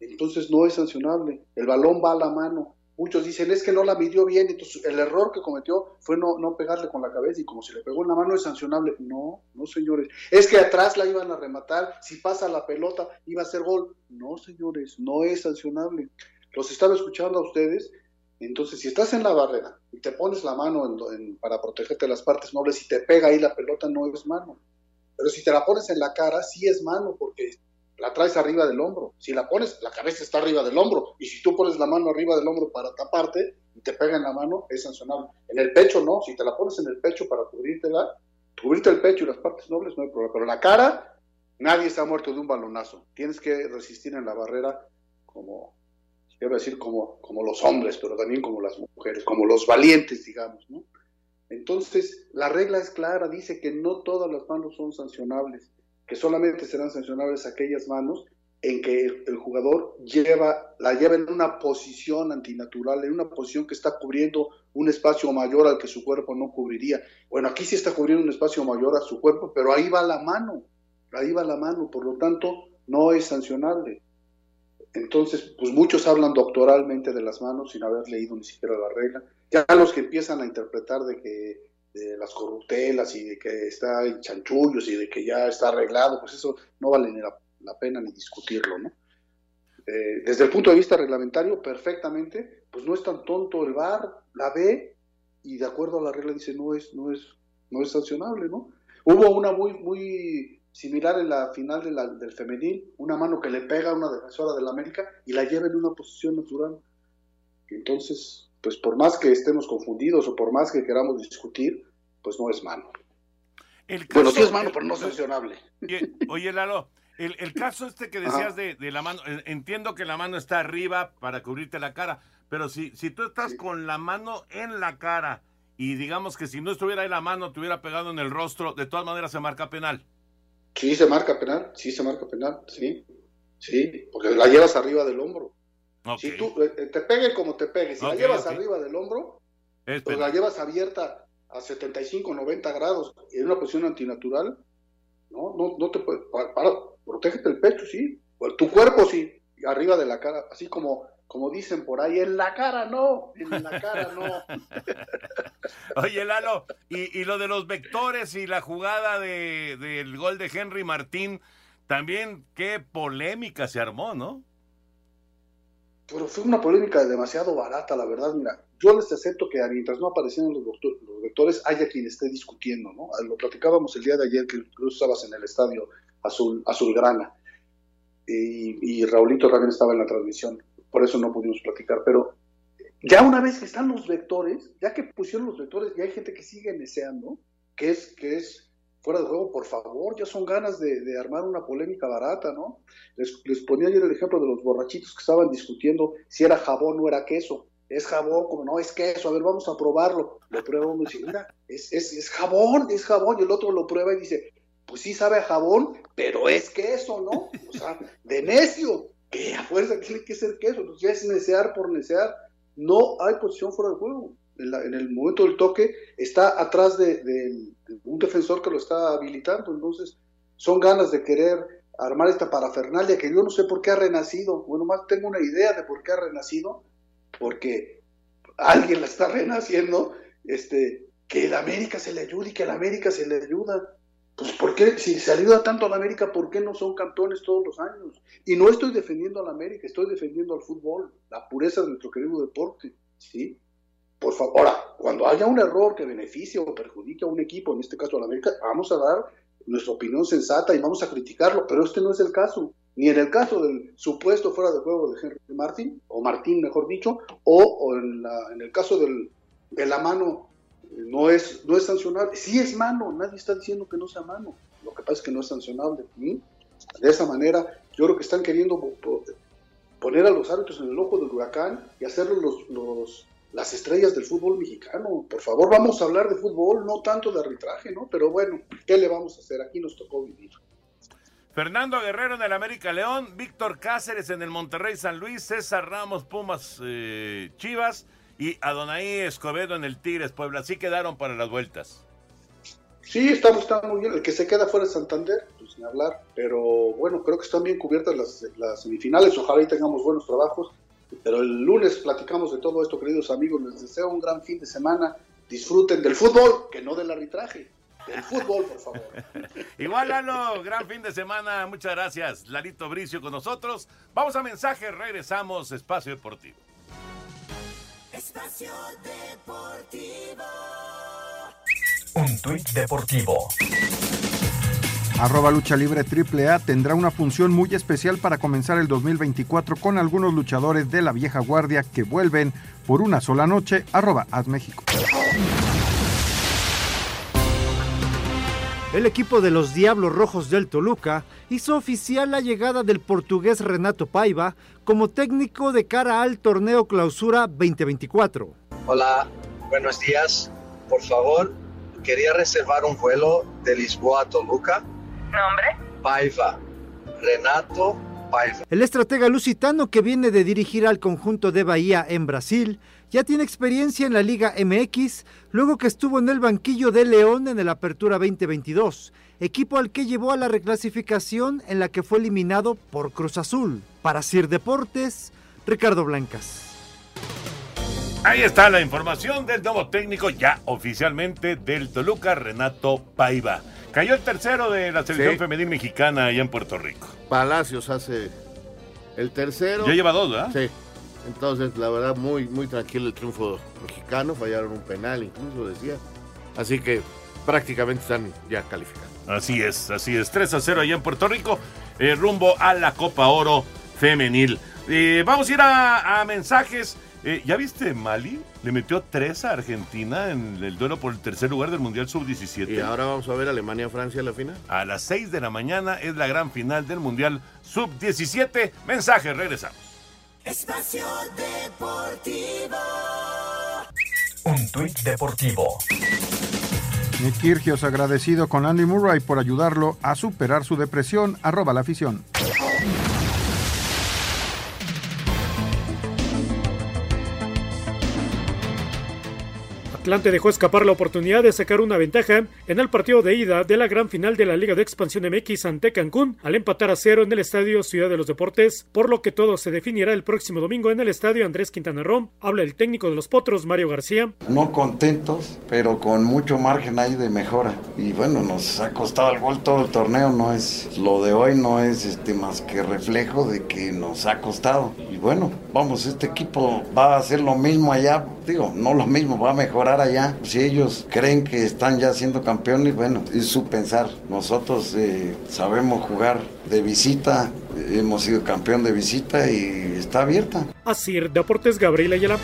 Entonces no es sancionable. El balón va a la mano. Muchos dicen, es que no la midió bien, entonces el error que cometió fue no, no pegarle con la cabeza y como si le pegó en la mano es sancionable. No, no señores. Es que atrás la iban a rematar, si pasa la pelota iba a ser gol. No señores, no es sancionable. Los estaba escuchando a ustedes, entonces si estás en la barrera y te pones la mano para protegerte las partes nobles y te pega ahí la pelota, no es mano. Pero si te la pones en la cara, sí es mano, porque la traes arriba del hombro. Si la pones, la cabeza está arriba del hombro. Y si tú pones la mano arriba del hombro para taparte y te pega en la mano, es sancionable. En el pecho no. Si te la pones en el pecho para cubrírtela, cubrirte el pecho y las partes nobles no hay problema. Pero la cara, nadie está muerto de un balonazo. Tienes que resistir en la barrera como, quiero decir, como, como los hombres, pero también como las mujeres, como los valientes, digamos, ¿no? Entonces, la regla es clara, dice que no todas las manos son sancionables que solamente serán sancionables aquellas manos en que el, jugador lleva, la lleva en una posición antinatural, en una posición que está cubriendo un espacio mayor al que su cuerpo no cubriría. Bueno, aquí sí está cubriendo un espacio mayor a su cuerpo, pero ahí va la mano, ahí va la mano, por lo tanto no es sancionable. Entonces, pues muchos hablan doctoralmente de las manos sin haber leído ni siquiera la regla. Ya los que empiezan a interpretar de que de las corruptelas y de que está en chanchullos y de que ya está arreglado, pues eso no vale ni la, pena ni discutirlo, ¿no? Eh, desde el punto de vista reglamentario, perfectamente, pues no es tan tonto el VAR, la ve y de acuerdo a la regla dice no es, no es, no es sancionable, ¿no? Hubo una muy, muy similar en la final de del femenil, una mano que le pega a una defensora del América y la lleva en una posición natural. Entonces, pues por más que estemos confundidos o por más que queramos discutir, pues no es mano. bueno, sí es mano, pero no sancionable. Oye, Lalo, el, caso este que decías de, la mano, entiendo que la mano está arriba para cubrirte la cara, pero si, si tú estás con la mano en la cara y digamos que si no estuviera ahí la mano, te hubiera pegado en el rostro, de todas maneras se marca penal. Sí, se marca penal, sí se marca penal, sí, sí, porque la llevas arriba del hombro. Si tú eh, eh, te pegue como te pegue, si la llevas arriba del hombro, pues la llevas abierta a 75, 90 grados en una posición antinatural, no, no, no te puedes, para, protégete el pecho, sí, tu cuerpo sí, arriba de la cara, así como como dicen por ahí, en la cara no, en la cara no. Oye, Lalo, y, y, lo de los vectores y la jugada de, del gol de Henry Martín, también qué polémica se armó, ¿no? Pero fue una polémica demasiado barata, la verdad. Mira, yo les acepto que mientras no aparecieran los, los haya quien esté discutiendo, ¿no? Lo platicábamos el día de ayer que incluso estabas en el estadio Azul, Azulgrana. Y, y Raulito también estaba en la transmisión por eso no pudimos platicar, pero ya una vez que están los vectores, ya que pusieron los vectores, y hay gente que sigue deseando, que es, que es fuera de juego, por favor, ya son ganas de, armar una polémica barata, ¿no? Les, ponía ayer el ejemplo de los borrachitos que estaban discutiendo si era jabón o era queso. Es jabón, como no, es queso, a ver, vamos a probarlo. Lo prueba uno y dice, mira, es, es, es jabón, es jabón, y el otro lo prueba y dice, pues sí sabe a jabón, pero es queso, ¿no? O sea, de necio que a fuerza tiene que ser queso, entonces ya es necear por necear, no hay posición fuera de juego. En, el momento del toque está atrás de, un defensor que lo está habilitando, entonces son ganas de querer armar esta parafernalia que yo no sé por qué ha renacido, bueno, más tengo una idea de por qué ha renacido, porque alguien la está renaciendo, este, que el América se le ayude y que el América se le ayuda. Pues, ¿por qué? Si se ayuda tanto a la América, ¿por qué no son campeones todos los años? Y no estoy defendiendo a la América, estoy defendiendo al fútbol, la pureza de nuestro querido deporte, ¿sí? Por favor, ahora, cuando haya un error que beneficie o perjudique a un equipo, en este caso a la América, vamos a dar nuestra opinión sensata y vamos a criticarlo, pero este no es el caso. Ni en el caso del supuesto fuera de juego de Henry Martín, o Martín mejor dicho, o, en, en, el caso del, de la mano no es, no es sancionable. Sí es mano, nadie está diciendo que no sea mano. Lo que pasa es que no es sancionable. De esa manera, yo creo que están queriendo poner a los árbitros en el ojo del huracán y hacerlos los, los, las estrellas del fútbol mexicano. Por favor, vamos a hablar de fútbol, no tanto de arbitraje, ¿no? Pero bueno, ¿qué le vamos a hacer? Aquí nos tocó vivir. Fernando Guerrero en el América León, Víctor Cáceres en el Monterrey San Luis, César Ramos Pumas eh, Chivas y Adonai Escobedo en el Tigres Puebla. Así quedaron para las vueltas. Sí, estamos, muy bien. El que se queda fuera de Santander, pues sin hablar. Pero bueno, creo que están bien cubiertas las, semifinales. Ojalá y tengamos buenos trabajos. Pero el lunes platicamos de todo esto, queridos amigos. Les deseo un gran fin de semana. Disfruten del fútbol, que no del arbitraje. Del fútbol, por favor. Igual, Lalo, gran fin de semana. Muchas gracias. Larito Bricio con nosotros. Vamos a mensaje. Regresamos. Espacio Deportivo. Espacio Deportivo. Un tuit deportivo. Arroba Lucha Libre AAA tendrá una función muy especial para comenzar el 2024 con algunos luchadores de la vieja guardia que vuelven por una sola noche. Arroba México. El equipo de los Diablos Rojos del Toluca hizo oficial la llegada del portugués Renato Paiva como técnico de cara al torneo Clausura 2024. Hola, buenos días. Por favor, quería reservar un vuelo de Lisboa a Toluca. ¿Nombre? Paiva. Renato El estratega lusitano que viene de dirigir al conjunto de Bahía en Brasil ya tiene experiencia en la Liga MX, luego que estuvo en el banquillo de León en el Apertura 2022, equipo al que llevó a la reclasificación en la que fue eliminado por Cruz Azul. Para Sir Deportes, Ricardo Blancas. Ahí está la información del nuevo técnico ya oficialmente del Toluca, Renato Paiva. Cayó el tercero de la selección Sí. femenil mexicana allá en Puerto Rico. Palacios hace el tercero. Ya lleva dos, ¿verdad? Sí. Entonces, la verdad, muy, muy tranquilo el triunfo mexicano. Fallaron un penal, incluso decía. Así que prácticamente están ya calificados. Así es, así es. 3 a 0 allá en Puerto Rico, eh, rumbo a la Copa Oro Femenil. Eh, vamos a ir a, a mensajes. Eh, ¿Ya viste Mali? Le metió 3 a Argentina en el duelo por el tercer lugar del Mundial Sub-17. Y ahora vamos a ver Alemania-Francia en la final. A las 6 de la mañana es la gran final del Mundial Sub-17. Mensajes, regresamos. Espacio Deportivo. Un tuit deportivo. Nick Kyrgios agradecido con Andy Murray por ayudarlo a superar su depresión, arroba la afición. Atlante dejó escapar la oportunidad de sacar una ventaja en el partido de ida de la gran final de la Liga de Expansión MX ante Cancún al empatar a cero en el estadio Ciudad de los Deportes, por lo que todo se definirá el próximo domingo en el estadio Andrés Quintana Roo. Habla el técnico de los Potros, Mario García. No contentos, pero con mucho margen ahí de mejora. Y bueno, nos ha costado el gol todo el torneo, no es lo de hoy, no es este más que reflejo de que nos ha costado. Y bueno, vamos, este equipo va a hacer lo mismo allá, digo, no lo mismo, va a mejorar allá. Si ellos creen que están ya siendo campeones, bueno, es su pensar. Nosotros eh, sabemos jugar de visita, hemos sido campeón de visita y está abierta. Así, Deportes Gabriel Ayala.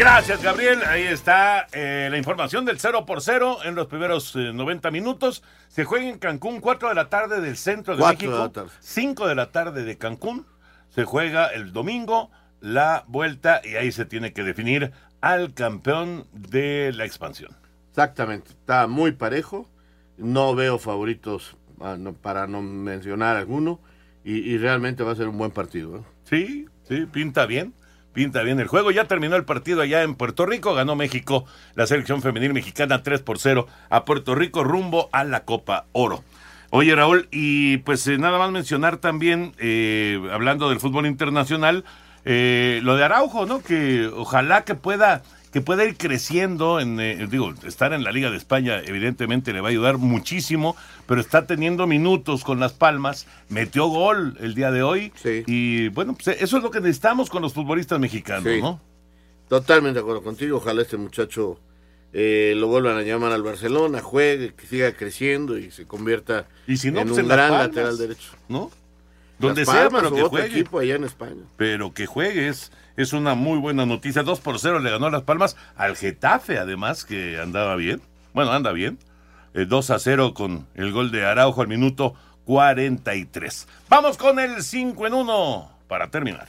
Gracias, Gabriel. Ahí está eh, la información del 0 por 0 en los primeros eh, 90 minutos. Se juega en Cancún, 4 de la tarde del centro de Cuatro de México. la tarde. 5 de la tarde de Cancún. Se juega el domingo la vuelta y ahí se tiene que definir al campeón de la expansión. Exactamente, está muy parejo. No veo favoritos ah, para no mencionar alguno. Y, y realmente va a ser un buen partido. ¿eh? Sí, sí, pinta bien. Pinta bien el juego. Ya terminó el partido allá en Puerto Rico. Ganó México, la selección femenil mexicana 3 por 0 a Puerto Rico rumbo a la Copa Oro. Oye, Raúl, y pues eh, nada más mencionar también, eh, hablando del fútbol internacional, eh, lo de Araujo, ¿no? Que ojalá que pueda que pueda ir creciendo en eh, digo estar en la Liga de España evidentemente le va a ayudar muchísimo pero está teniendo minutos con las Palmas metió gol el día de hoy y bueno pues eso es lo que necesitamos con los futbolistas mexicanos Sí. no Totalmente de acuerdo contigo. Ojalá este muchacho eh, lo vuelvan a llamar al Barcelona, juegue, que siga creciendo y se convierta Y si no, en pues un en gran Palmas, lateral derecho. ¿no? Las donde sea Palmas pero que otro juegue. equipo allá en España. pero que juegue es, es una muy buena noticia. 2 por 0 le ganó las Palmas al Getafe además que andaba bien. Bueno anda bien. Eh, 2 a 0 con el gol de Araujo al minuto 43 vamos con el 5 en 1 para terminar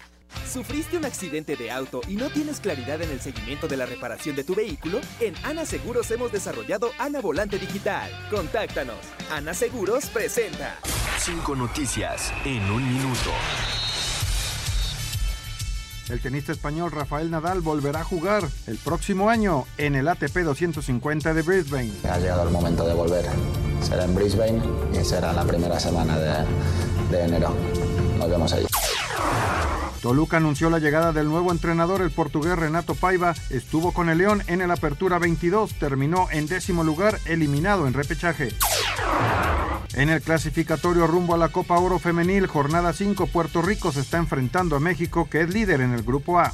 ¿Sufriste un accidente de auto y no tienes claridad en el seguimiento de la reparación de tu vehículo? En Ana Seguros hemos desarrollado Ana Volante Digital. Contáctanos. Ana Seguros presenta. Cinco noticias en un minuto. El tenista español Rafael Nadal volverá a jugar el próximo año en el ATP 250 de Brisbane. Ha llegado el momento de volver. Será en Brisbane y será la primera semana de, de enero. Nos vemos allí. Toluca anunció la llegada del nuevo entrenador, el portugués Renato Paiva. Estuvo con el León en el Apertura 22, terminó en décimo lugar, eliminado en repechaje. En el clasificatorio rumbo a la Copa Oro Femenil, jornada 5, Puerto Rico se está enfrentando a México, que es líder en el Grupo A.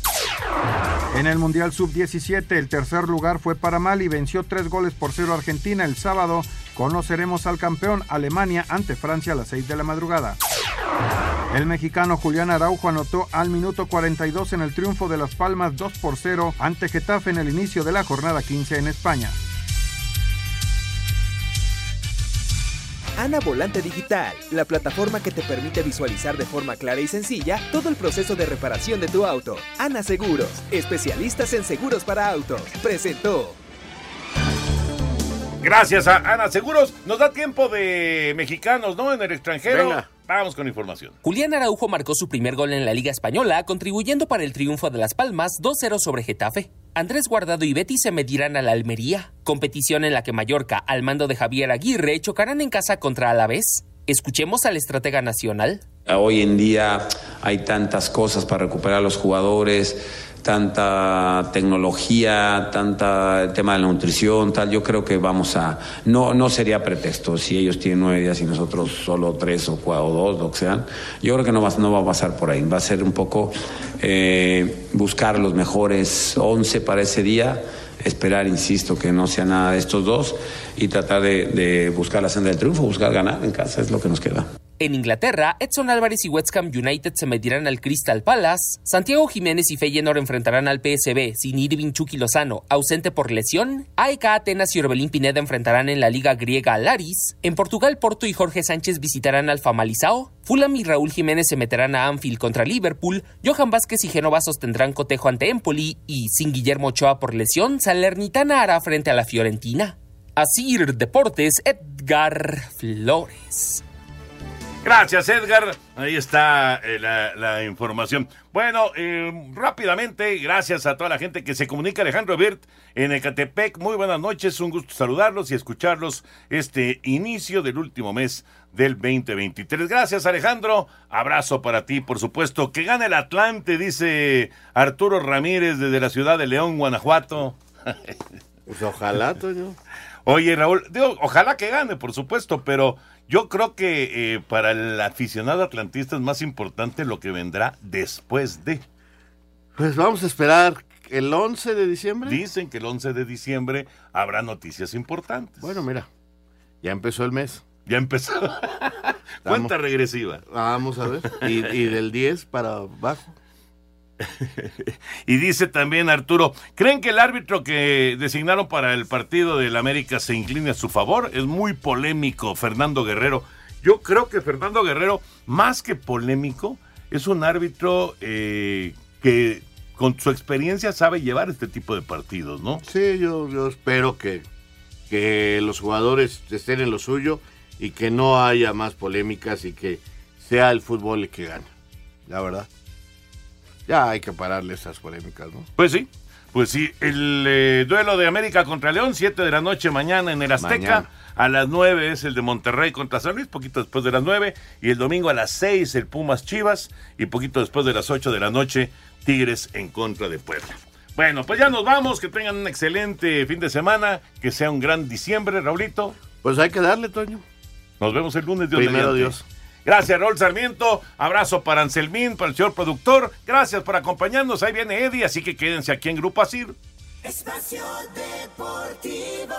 En el Mundial Sub-17, el tercer lugar fue para Mali, venció tres goles por cero Argentina el sábado. Conoceremos al campeón Alemania ante Francia a las 6 de la madrugada. El mexicano Julián Araujo anotó al minuto 42 en el triunfo de Las Palmas 2 por 0 ante Getafe en el inicio de la jornada 15 en España. Ana Volante Digital, la plataforma que te permite visualizar de forma clara y sencilla todo el proceso de reparación de tu auto. Ana Seguros, especialistas en seguros para autos, presentó. Gracias a Ana Seguros. Nos da tiempo de mexicanos, ¿no? En el extranero. Venga. Vamos con información. Julián Araujo marcó su primer gol en la Liga Española, contribuyendo para el triunfo de Las Palmas 2-0 sobre Getafe. Andrés Guardado y Betty se medirán a la Almería, competición en la que Mallorca, al mando de Javier Aguirre, chocarán en casa contra Alavés. Escuchemos al estratega nacional. Hoy en día hay tantas cosas para recuperar a los jugadores, tanta tecnología, tanta tema de la nutrición, tal. Yo creo que vamos a no no sería pretexto si ellos tienen nueve días y nosotros solo tres o cuatro o dos, lo que sean. Yo creo que no va, no va a pasar por ahí. Va a ser un poco eh, buscar los mejores once para ese día esperar, insisto, que no sea nada de estos dos y tratar de, de buscar la senda del triunfo, buscar ganar en casa, es lo que nos queda. En Inglaterra, Edson Álvarez y West Ham United se medirán al Crystal Palace, Santiago Jiménez y Feyenoord enfrentarán al PSB sin Irving Chucky Lozano, ausente por lesión, AEK Atenas y Orbelín Pineda enfrentarán en la liga griega al Aris, en Portugal Porto y Jorge Sánchez visitarán al Famalisao, Fulham y Raúl Jiménez se meterán a Anfield contra Liverpool, Johan Vázquez y Genova sostendrán cotejo ante Empoli. Y, sin Guillermo Ochoa por lesión, Salernitana hará frente a la Fiorentina. Asir Deportes, Edgar Flores. Gracias, Edgar. Ahí está eh, la, la información. Bueno, eh, rápidamente, gracias a toda la gente que se comunica. Alejandro Birt en Ecatepec. Muy buenas noches, un gusto saludarlos y escucharlos este inicio del último mes del 2023. Gracias, Alejandro. Abrazo para ti, por supuesto. Que gane el Atlante, dice Arturo Ramírez desde la ciudad de León, Guanajuato. Pues ojalá, Toño. Oye, Raúl, digo, ojalá que gane, por supuesto, pero yo creo que eh, para el aficionado atlantista es más importante lo que vendrá después de. Pues vamos a esperar el 11 de diciembre. Dicen que el 11 de diciembre habrá noticias importantes. Bueno, mira, ya empezó el mes. Ya empezó. Cuenta regresiva. Vamos a ver. Y, y del 10 para abajo. y dice también Arturo, ¿creen que el árbitro que designaron para el partido del América se incline a su favor? Es muy polémico, Fernando Guerrero. Yo creo que Fernando Guerrero, más que polémico, es un árbitro eh, que con su experiencia sabe llevar este tipo de partidos, ¿no? Sí, yo, yo espero que, que los jugadores estén en lo suyo y que no haya más polémicas y que sea el fútbol el que gane, la verdad. Ya hay que pararle esas polémicas, ¿no? Pues sí, pues sí. El eh, duelo de América contra León, 7 de la noche mañana en el Azteca. Mañana. A las 9 es el de Monterrey contra San Luis, poquito después de las 9. Y el domingo a las 6 el Pumas Chivas. Y poquito después de las 8 de la noche, Tigres en contra de Puebla. Bueno, pues ya nos vamos. Que tengan un excelente fin de semana. Que sea un gran diciembre, Raulito. Pues hay que darle, Toño. Nos vemos el lunes, Dios Primero mediante. Dios. Gracias, Raúl Sarmiento. Abrazo para Anselmín, para el señor productor. Gracias por acompañarnos. Ahí viene Eddie, así que quédense aquí en Grupo Asir. Espacio Deportivo.